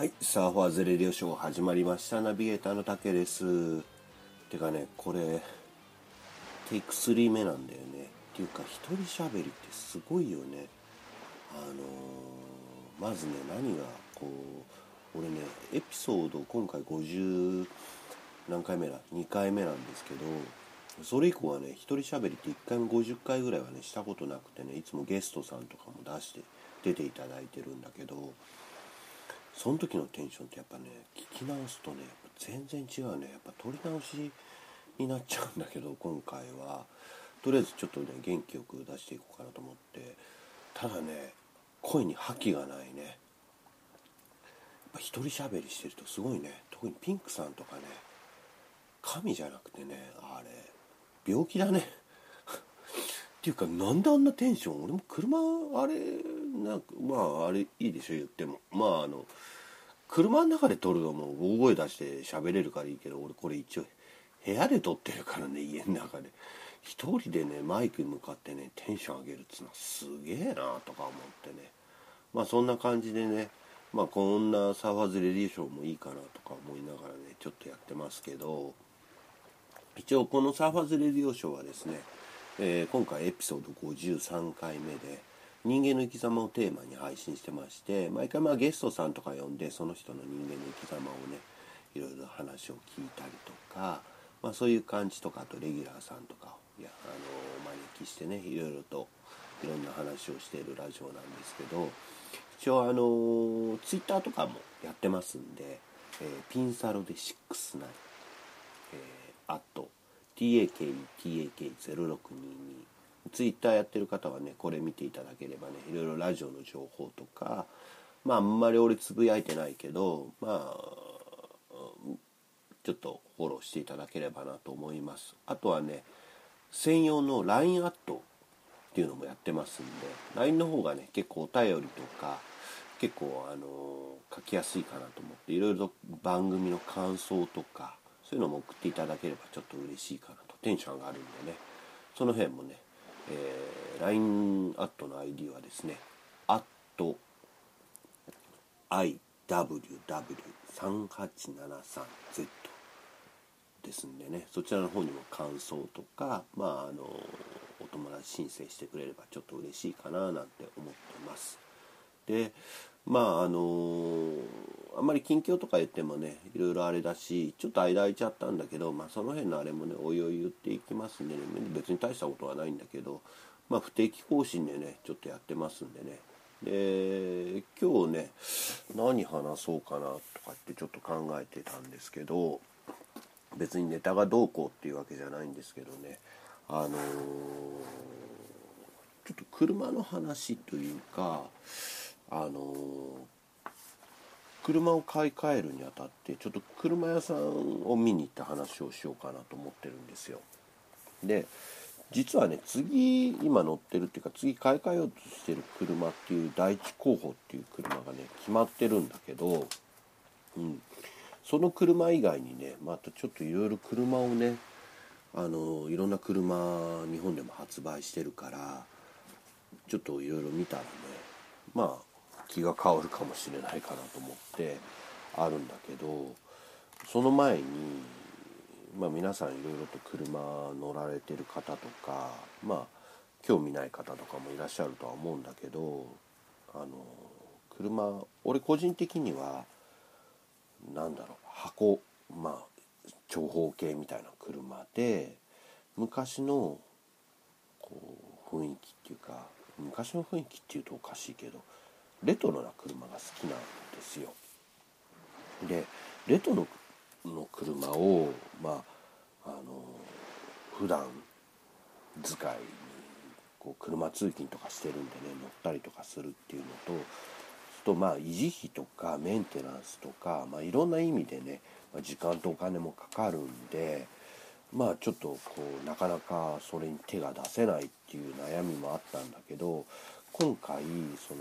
はい、サーファーズレディオショー始まりました。ナビゲーターの竹です。てかね、これ、テイク3目なんだよね。っていうか、一人喋りってすごいよね。あのーまずね、何が、こう、俺ね、エピソード、今回50何回目だ ?2 回目なんですけど、それ以降はね、一人喋りって1回も50回ぐらいはね、したことなくてね、いつもゲストさんとかも出して、出ていただいてるんだけど、その時のテンションってやっぱね聞き直すとね全然違うね。やっぱ撮り直しになっちゃうんだけど今回は。とりあえずちょっとね元気よく出していこうかなと思って。ただね声に覇気がないね。やっぱ一人喋りしてるとすごいね。特にピンクさんとかね神じゃなくてねあれ病気だね。っていうかなんであんなテンション？俺も車あれなんかまああれいいでしょ言っても。まああの車の中で撮るのも大声出して喋れるからいいけど俺これ一応部屋で撮ってるからね家の中で。一人でねマイクに向かってねテンション上げるっつうのはすげえなとか思ってね。まあそんな感じでねまあこんなサーファーズレディオショーもいいかなとか思いながらねちょっとやってますけど一応このサーファーズレディオショーはですね、えー今回エピソード53回目で人間の生き様をテーマに配信してまして毎回まあゲストさんとか呼んでその人の人間の生き様をねいろいろ話を聞いたりとか、まあ、そういう感じとかあとレギュラーさんとかをいやあのお招きしてねいろいろといろんな話をしているラジオなんですけど一応あのツイッターとかもやってますんで、えーピンサロで69えー、あと TAKETAK0622 ツイッターやってる方はねこれ見ていただければねいろいろラジオの情報とかまああんまり俺つぶやいてないけどまあちょっとフォローしていただければなと思います。あとはね専用の LINE アットっていうのもやってますんで LINE の方がね結構お便りとか結構あの書きやすいかなと思っていろいろと番組の感想とかそういうのも送っていただければちょっと嬉しいかなと。テンション上がるんでね。その辺もね、えー LINE アットの ID はですねアット IWW3873Z ですんでねそちらの方にも感想とかまああのお友達申請してくれればちょっと嬉しいかななんて思ってます。でまああのあんまり近況とか言ってもねいろいろあれだしちょっと間空いちゃったんだけど、まあ、その辺のあれもねおいおい言っていきますんでね別に大したことはないんだけど、まあ、不定期更新でねちょっとやってますんでね。で今日ね何話そうかなとかってちょっと考えてたんですけど別にネタがどうこうっていうわけじゃないんですけどね。あのーちょっと車の話というかあのー車を買い替えるにあたってちょっと車屋さんを見に行った話をしようかなと思ってるんですよ。で実はね次今乗ってるっていうか次買い替えようとしてる車っていう第一候補っていう車がね決まってるんだけど、うん、その車以外にねまたちょっといろいろ車をねあのいろんな車日本でも発売してるからちょっといろいろ見たらねまあ気が変わるかもしれないかなと思ってあるんだけどその前に、まあ、皆さんいろいろと車乗られてる方とかまあ興味ない方とかもいらっしゃるとは思うんだけどあの車俺個人的にはなんだろう箱まあ長方形みたいな車で昔のこう雰囲気っていうか昔の雰囲気っていうとおかしいけどレトロな車が好きなんですよ。でレトロの車をまああの普段使いにこう車通勤とかしてるんでね乗ったりとかするっていうのととまあ維持費とかメンテナンスとか、まあ、いろんな意味でね、まあ時間とお金もかかるんでまあちょっとこうなかなかそれに手が出せないっていう悩みもあったんだけど今回その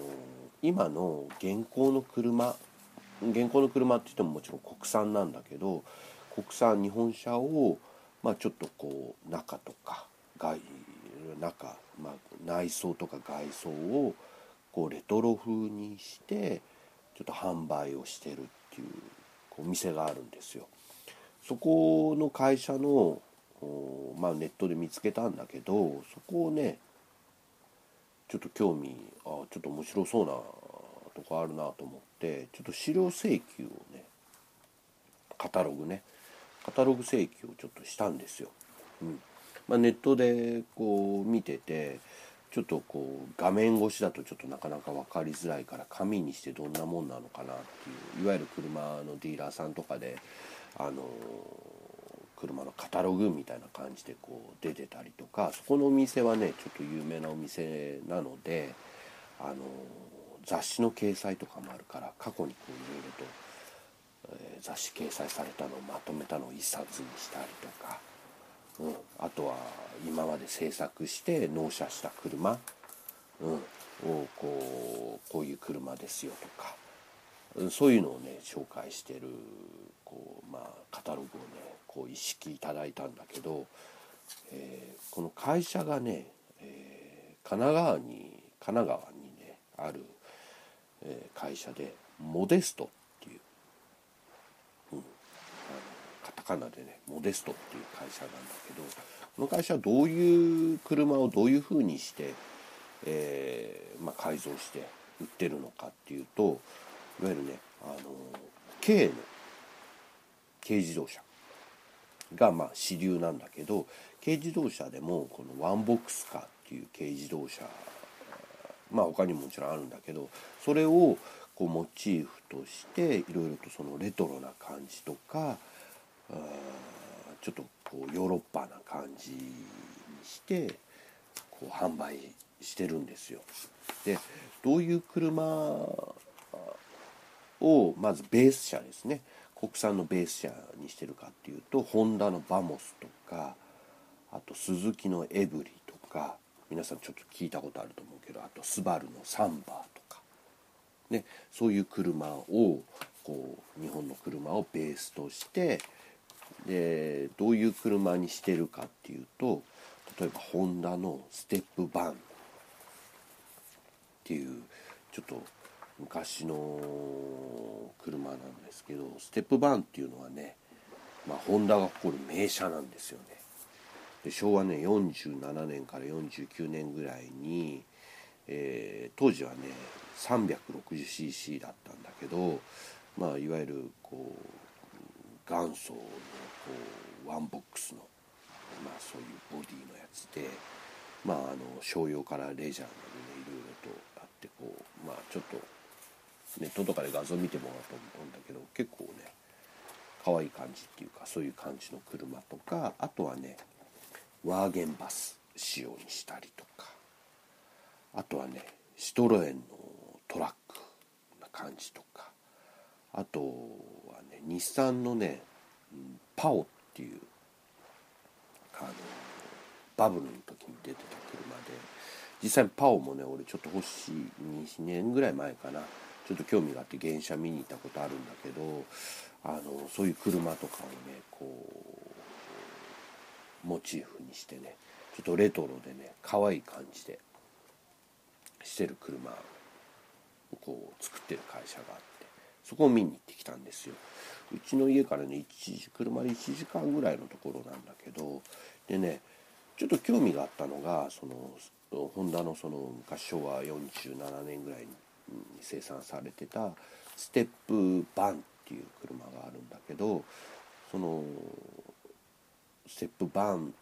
今の現行の車現行の車って言ってももちろん国産なんだけど国産日本車を、まあ、ちょっとこう中とか外中、まあ、内装とか外装をこうレトロ風にしてちょっと販売をしてるっていうお店があるんですよ。そこの会社のまあ、ネットで見つけたんだけどそこをねちょっと興味あちょっと面白そうなとこあるなと思ってちょっと資料請求をねカタログねカタログ請求をちょっとしたんですよ。うんまあ、ネットでこう見ててちょっとこう画面越しだとちょっとなかなか分かりづらいから紙にしてどんなもんなのかなっていういわゆる車のディーラーさんとかであの車のカタログみたいな感じでこう出てたりとかそこのお店はねちょっと有名なお店なのであの雑誌の掲載とかもあるから過去にこういろいろと、えー、雑誌掲載されたのをまとめたのを一冊にしたりとか、うん、あとは今まで制作して納車した車、うん、をこうこういう車ですよとかうんそういうのをね紹介してる、まあ、カタログをねこう意識いただいたんだけど、えー、この会社がね、えー、神奈川に神奈川にねある、えー、会社でモデストっていう、うん、あのカタカナでねモデストっていう会社なんだけどこの会社はどういう車をどういうふうにして、えーまあ、改造して売ってるのかっていうといわゆるねあの軽の軽自動車がまあ主流なんだけど軽自動車でもこのワンボックスカーっていう軽自動車まあ他にももちろんあるんだけどそれをこうモチーフとしていろいろとそのレトロな感じとかちょっとこうヨーロッパな感じにしてこう販売してるんですよ。でどういう車をまずベース車ですね国産のベース車にしてるかっていうとホンダのバモスとかあとスズキのエブリとか皆さんちょっと聞いたことあると思うけどあとスバルのサンバーとか、ね、そういう車をこう日本の車をベースとしてでどういう車にしてるかっていうと例えばホンダのステップバンっていうちょっと昔の車なんですけどステップバーンっていうのはね、まあ、ホンダが誇る名車なんですよね。で昭和ね47年から49年ぐらいに、えー、当時はね 360cc だったんだけど、まあ、いわゆるこう元祖のこうワンボックスの、まあ、そういうボディのやつで、まあ、あの商用からレジャーまでねいろいろとあってこう、まあ、ちょっとネットとかで画像見てもらうと思うんだけど結構ね可愛い感じっていうかそういう感じの車とかあとはねワーゲンバス仕様にしたりとかあとはねシトロエンのトラックな感じとかあとはね日産のねパオっていうあのバブルの時に出てた車で実際パオもね俺ちょっと欲しい2年ぐらい前かな。ちょっと興味があって原車見に行ったことあるんだけどあのそういう車とかをねこうモチーフにしてねちょっとレトロでね可愛い感じでしてる車をこう作ってる会社があってそこを見に行ってきたんですよ。うちの家からね1時車で1時間ぐらいのところなんだけどでねちょっと興味があったのがそのホンダのその昔昭和47年ぐらいに生産されてたステップバンっていう車があるんだけどそのステップバン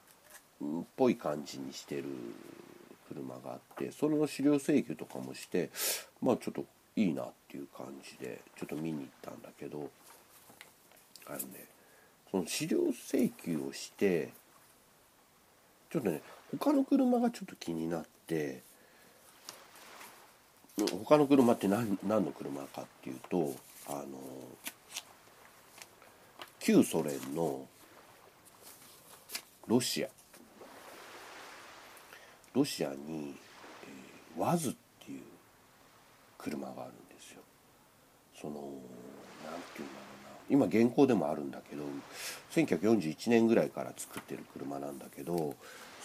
っぽい感じにしてる車があってその資料請求とかもしてまあちょっといいなっていう感じでちょっと見に行ったんだけどあのねその資料請求をしてちょっとね他の車がちょっと気になって他の車って何何の車かっていうとあの旧ソ連のロシア。ロシアに、えー、ワズっていう車があるんですよ。その何て言うんだろうな。今現行でもあるんだけど1941年ぐらいから作ってる車なんだけど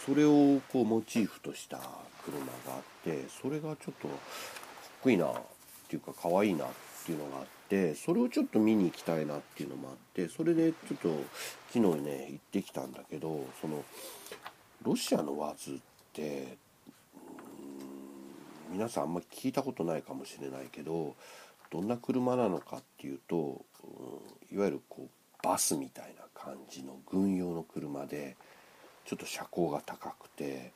それをこうモチーフとした車があってそれがちょっとかっこいいなっていうか可愛いいなっていうのがあってそれをちょっと見に行きたいなっていうのもあってそれでちょっと昨日ね行ってきたんだけどそのロシアのワーズって皆さんあんま聞いたことないかもしれないけどどんな車なのかっていうと、うん、いわゆるこうバスみたいな感じの軍用の車でちょっと車高が高くて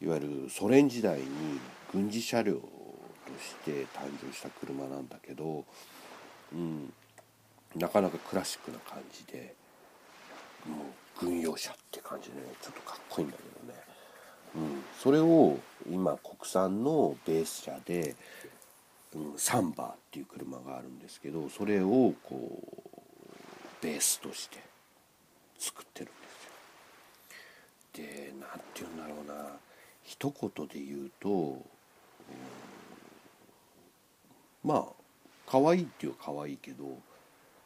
いわゆるソ連時代に軍事車両として誕生した車なんだけど、うん、なかなかクラシックな感じでもう軍用車って感じでねちょっとかっこいいんだけどね、うん、それを今国産のベース車で、うん、サンバーっていう車があるんですけどそれをこうベースとして作ってるで。何て言うんだろうな一言で言うと、まあ可愛いっていう可愛いけど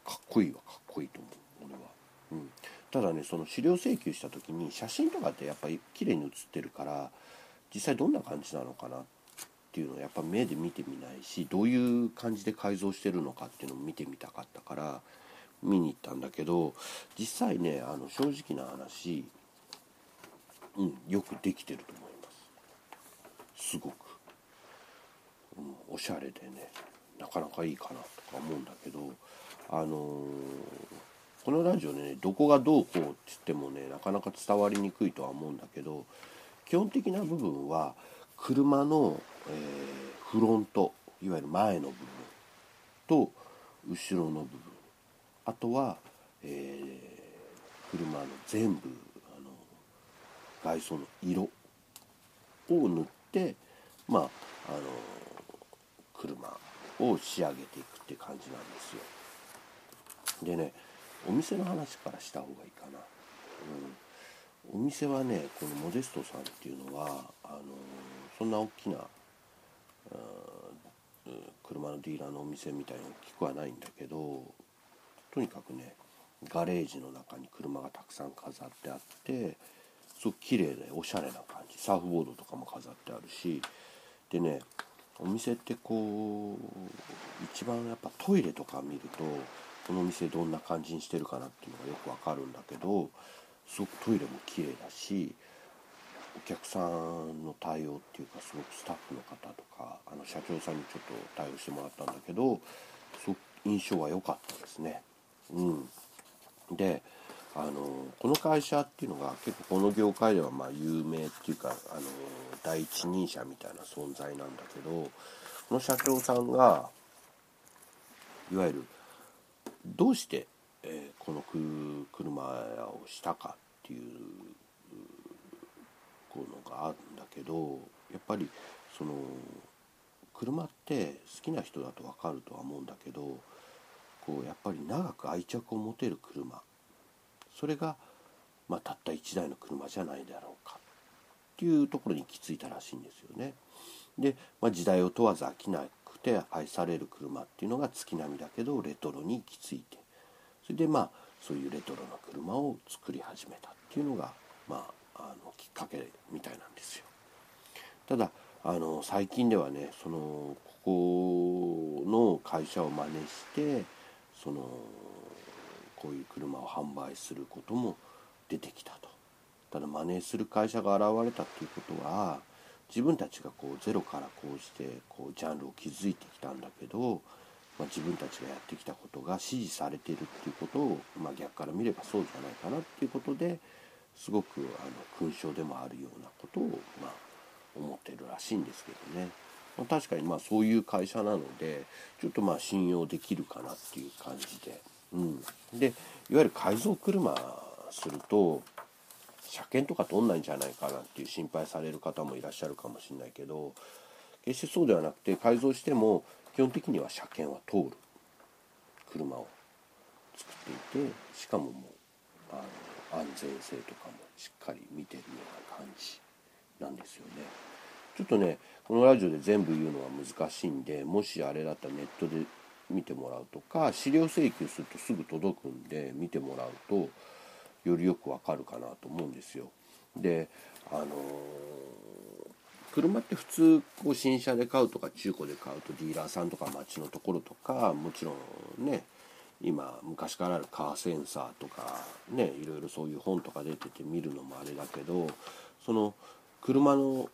かっこいいはかっこいいと思う俺は。うん、ただねその資料請求した時に写真とかってやっぱり綺麗に写ってるから実際どんな感じなのかなっていうのをやっぱ目で見てみないしどういう感じで改造してるのかっていうのも見てみたかったから見に行ったんだけど実際ねあの正直な話、うん、よくできてると思います。すごく、うん、おしゃれでねなかなかいいかなとか思うんだけどあのー、このラジオねどこがどうこうって言ってもねなかなか伝わりにくいとは思うんだけど基本的な部分は車の、えー、フロントいわゆる前の部分と後ろの部分。あとは、えー、車の全部外装の色を塗ってまああの車を仕上げていくって感じなんですよ。でねお店の話からした方がいいかな。うん、お店はねこのモデストさんっていうのはあのそんな大きな、うん、車のディーラーのお店みたいに大きくはないんだけどとにかくねガレージの中に車がたくさん飾ってあってすごく綺麗でおしゃれな感じ。サーフボードとかも飾ってあるし。でねお店ってこう一番やっぱトイレとか見るとこの店どんな感じにしてるかなっていうのがよくわかるんだけどすごくトイレも綺麗だしお客さんの対応っていうかすごくスタッフの方とかあの社長さんにちょっと対応してもらったんだけどすごく印象は良かったですね。うん、であのこの会社っていうのが結構この業界ではまあ有名っていうかあの第一人者みたいな存在なんだけどこの社長さんがいわゆるどうして、えー、この車をしたかっていうのがあるんだけどやっぱりその車って好きな人だと分かるとは思うんだけどこうやっぱり長く愛着を持てる車それが、まあ、たった1台の車じゃないだろうかっていうところに行き着いたらしいんですよね。で、まあ、時代を問わず飽きなくて愛される車っていうのが月並みだけどレトロに行き着いてそれでまあそういうレトロな車を作り始めたっていうのが、まあ、あのきっかけみたいなんですよ。ただあの最近ではねそのここの会社を真似してそのこういう車を販売することも出てきたとただ真似する会社が現れたっていうことは自分たちがこうゼロからこうしてこうジャンルを築いてきたんだけど、まあ、自分たちがやってきたことが支持されてるっていうことを、まあ、逆から見ればそうじゃないかなっていうことですごくあの勲章でもあるようなことを、まあ、思ってるらしいんですけどね。まあ、確かにまあそういう会社なのでちょっとまあ信用できるかなっていう感じで、うん、でいわゆる改造車すると車検とか取んないんじゃないかなっていう心配される方もいらっしゃるかもしれないけど決してそうではなくて改造しても基本的には車検は通る車を作っていてしかももうあの安全性とかもしっかり見てるような感じなんですよね。ちょっとねこのラジオで全部言うのは難しいんでもしあれだったらネットで見てもらうとか資料請求するとすぐ届くんで見てもらうとよりよくわかるかなと思うんですよ。であのー、車って普通こう新車で買うとか中古で買うとディーラーさんとか街のところとかもちろんね今昔からあるカーセンサーとかねいろいろそういう本とか出てて見るのもあれだけどその車の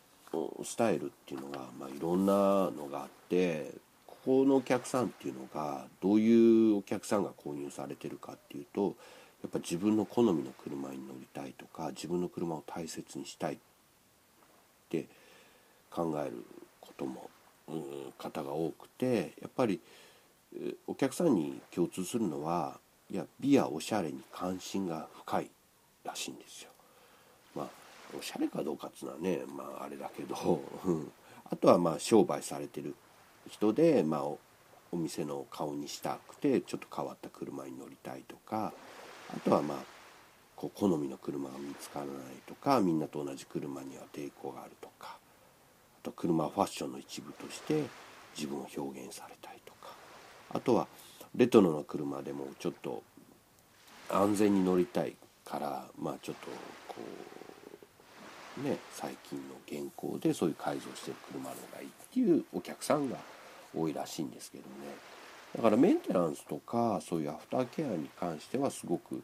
スタイルっていうのが、まあ、いろんなのがあってこのお客さんっていうのがどういうお客さんが購入されてるかっていうとやっぱ自分の好みの車に乗りたいとか自分の車を大切にしたいって考えることも、うん、方が多くてやっぱりお客さんに共通するのはいや美やおしゃれに関心が深いらしいんですよ。まあおしゃれかどうかっつうのはねまああれだけど、うん、あとはまあ商売されてる人で、まあ、お店の顔にしたくてちょっと変わった車に乗りたいとかあとはまあこう好みの車が見つからないとかみんなと同じ車には抵抗があるとかあと車はファッションの一部として自分を表現されたいとかあとはレトロな車でもちょっと安全に乗りたいからまあちょっとこうね最近の現行でそういう改造してる車の方がいいっていうお客さんが多いらしいんですけどね。だからメンテナンスとかそういうアフターケアに関してはすごく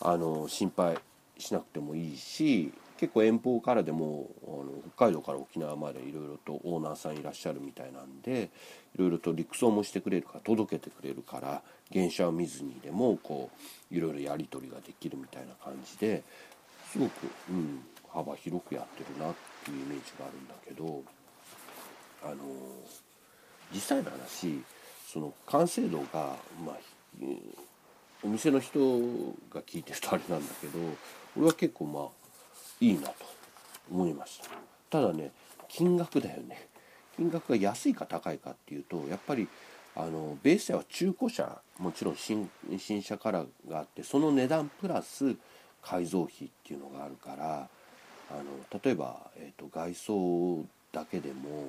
あの心配しなくてもいいし結構遠方からでもあの北海道から沖縄までいろいろとオーナーさんいらっしゃるみたいなんでいろいろと陸送もしてくれるから届けてくれるから原車を見ずにでもこういろいろやり取りができるみたいな感じですごく、うん、幅広くやってるなっていうイメージがあるんだけどあの実際の話その完成度がまあお店の人が聞いてるとあれなんだけど俺は結構まあいいなと思いました。ただね金額だよね。金額が安いか高いかっていうとやっぱりあのベース車は中古車もちろん新車からがあってその値段プラス改造費っていうのがあるからあの例えば、えーと、外装だけでも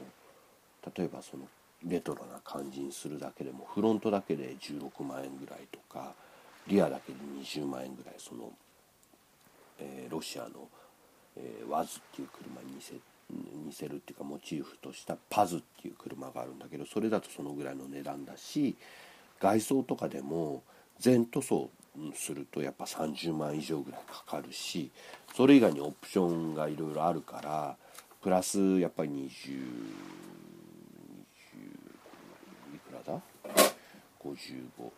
例えばそのレトロな感じにするだけでもフロントだけで16万円ぐらいとかリアだけで20万円ぐらいその、えー、ロシアのえー、ワズっていう車に似せ似せるっていうかモチーフとしたパズっていう車があるんだけどそれだとそのぐらいの値段だし外装とかでも全塗装するとやっぱ30万以上ぐらいかかるしそれ以外にオプションがいろいろあるからプラスやっぱり20 20いくらだ55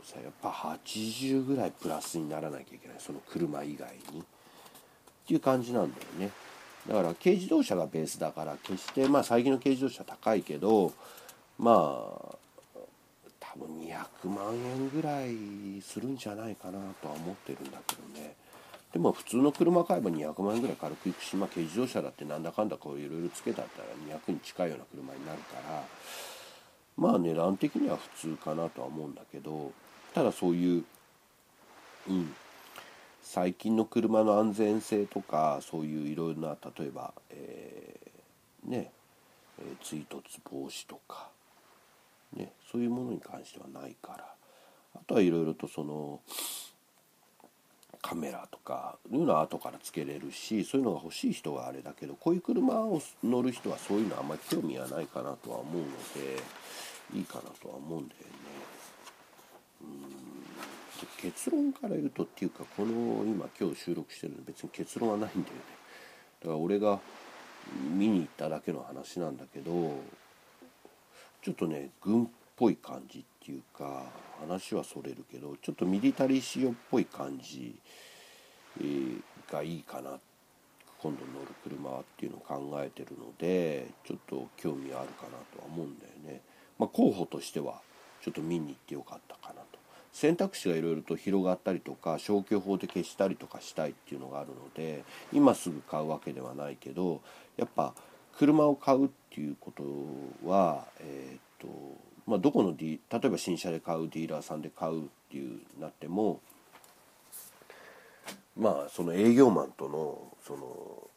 さやっぱ80ぐらいプラスにならなきゃいけない。その車以外に。っていう感じなんだよね。だから軽自動車がベースだから決してまあ最近の軽自動車高いけどまあ多分200万円ぐらいするんじゃないかなとは思ってるんだけどね。でも普通の車買えば200万円ぐらい軽くいくし、まあ、軽自動車だってなんだかんだこういろいろつけたったら200に近いような車になるからまあ値段的には普通かなとは思うんだけどただそういううん。最近の車の安全性とかそういういろいろな例えば、えー、ね、えー、追突防止とか、ね、そういうものに関してはないから。あとはいろいろとそのカメラとかいうのは後からつけれるしそういうのが欲しい人はあれだけどこういう車を乗る人はそういうのあんまり興味はないかなとは思うので。いいかなとは思うんだよね。うん結論から言うとっていうかこの今今日収録してるの別に結論はないんだよねだから俺が見に行っただけの話なんだけどちょっとね軍っぽい感じっていうか話はそれるけどちょっとミリタリー仕様っぽい感じ、えー、がいいかな今度乗る車っていうのを考えてるのでちょっと興味あるかなとは思うんだよね。まあ、候補としてはちょっと見に行ってよかったかなと。選択肢がいろいろと広がったりとか消去法で消したりとかしたいっていうのがあるので今すぐ買うわけではないけどやっぱ車を買うっていうことは、えーとまあ、どこのディ例えば新車で買うディーラーさんで買うっていうなってもまあその営業マンとのその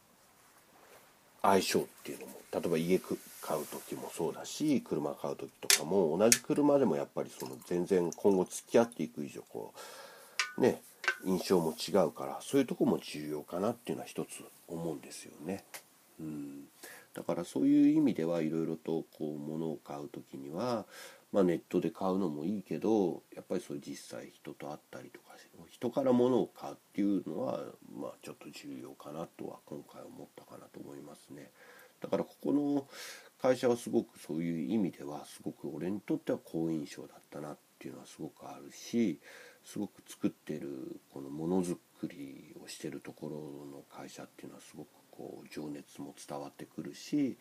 相性っていうのも例えば家買う時もそうだし車買う時とかも同じ車でもやっぱりその全然今後付き合っていく以上こうね印象も違うからそういうとこも重要かなっていうのは一つ思うんですよね。うん、だからそういう意味ではいろいろとこう物を買う時には、まあ、ネットで買うのもいいけどやっぱりそういう実際人と会ったりとか人から物を買うっていうのは、まあ、ちょっと重要かなとは今回思ったかなと思いますね。だからここの会社はすごくそういう意味ではすごく俺にとっては好印象だったなっていうのはすごくあるしすごく作ってるこのものづくりをしてるところの会社っていうのはすごくこう情熱も伝わってくるし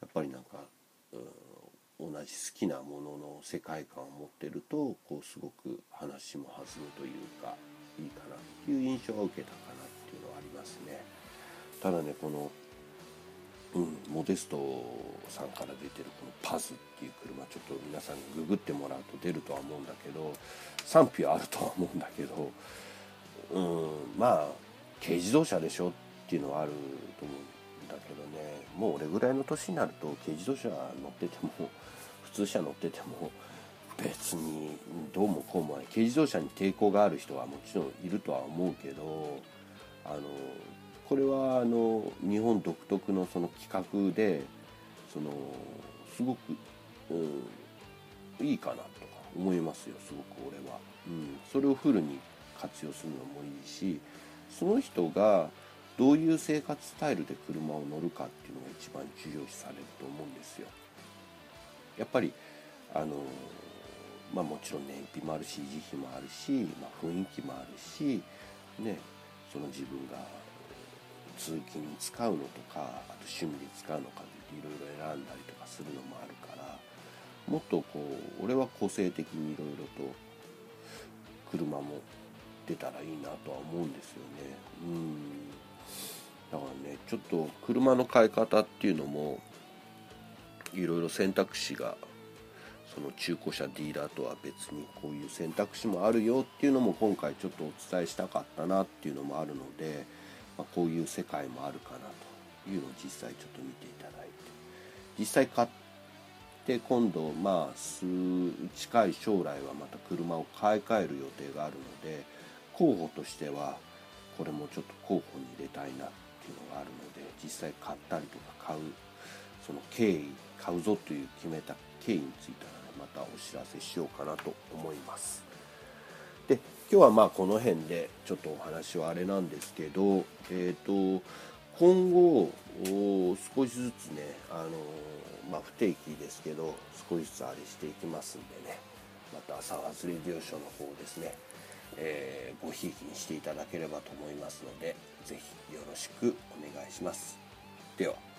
やっぱりなんか、うん、同じ好きなものの世界観を持ってるとこうすごく話も弾むというかいいかなっていう印象を受けたかなっていうのはありますね。ただねこのうん、モデストさんから出てるこのパズっていう車ちょっと皆さんググってもらうと出るとは思うんだけど賛否はあるとは思うんだけど、うん、まあ軽自動車でしょっていうのはあると思うんだけどね。もう俺ぐらいの年になると軽自動車乗ってても 普通車乗ってても別にどうもこうもない。軽自動車に抵抗がある人はもちろんいるとは思うけどあのこれはあの日本独特のその企画でそのすごく、うん、いいかなとか思いますよすごく俺は、うん、それをフルに活用するのもいいしその人がどういう生活スタイルで車を乗るかっていうのが一番重要視されると思うんですよ。やっぱりあのまあもちろん燃費もあるし維持費もあるし、まあ、雰囲気もあるしねその自分が通勤に使うのとかあと趣味で使うのかっていろいろ選んだりとかするのもあるからもっとこう俺は個性的にいろいろと車も出たらいいなとは思うんですよね。うん。だからねちょっと車の買い方っていうのもいろいろ選択肢がその中古車ディーラーとは別にこういう選択肢もあるよっていうのも今回ちょっとお伝えしたかったなっていうのもあるのでまあ、こういう世界もあるかなというのを実際ちょっと見ていただいて実際買って今度まあ数近い将来はまた車を買い替える予定があるので候補としてはこれもちょっと候補に入れたいなっていうのがあるので実際買ったりとか買うその経緯買うぞという決めた経緯についてはねまたお知らせしようかなと思います。今日はまあこの辺でちょっとお話はあれなんですけど、えーと、今後少しずつね、あのまあ、不定期ですけど少しずつあれしていきますんでね。またサガスレディオショーの方ですね、えー、ごひいきにしていただければと思いますので是非よろしくお願いします。では。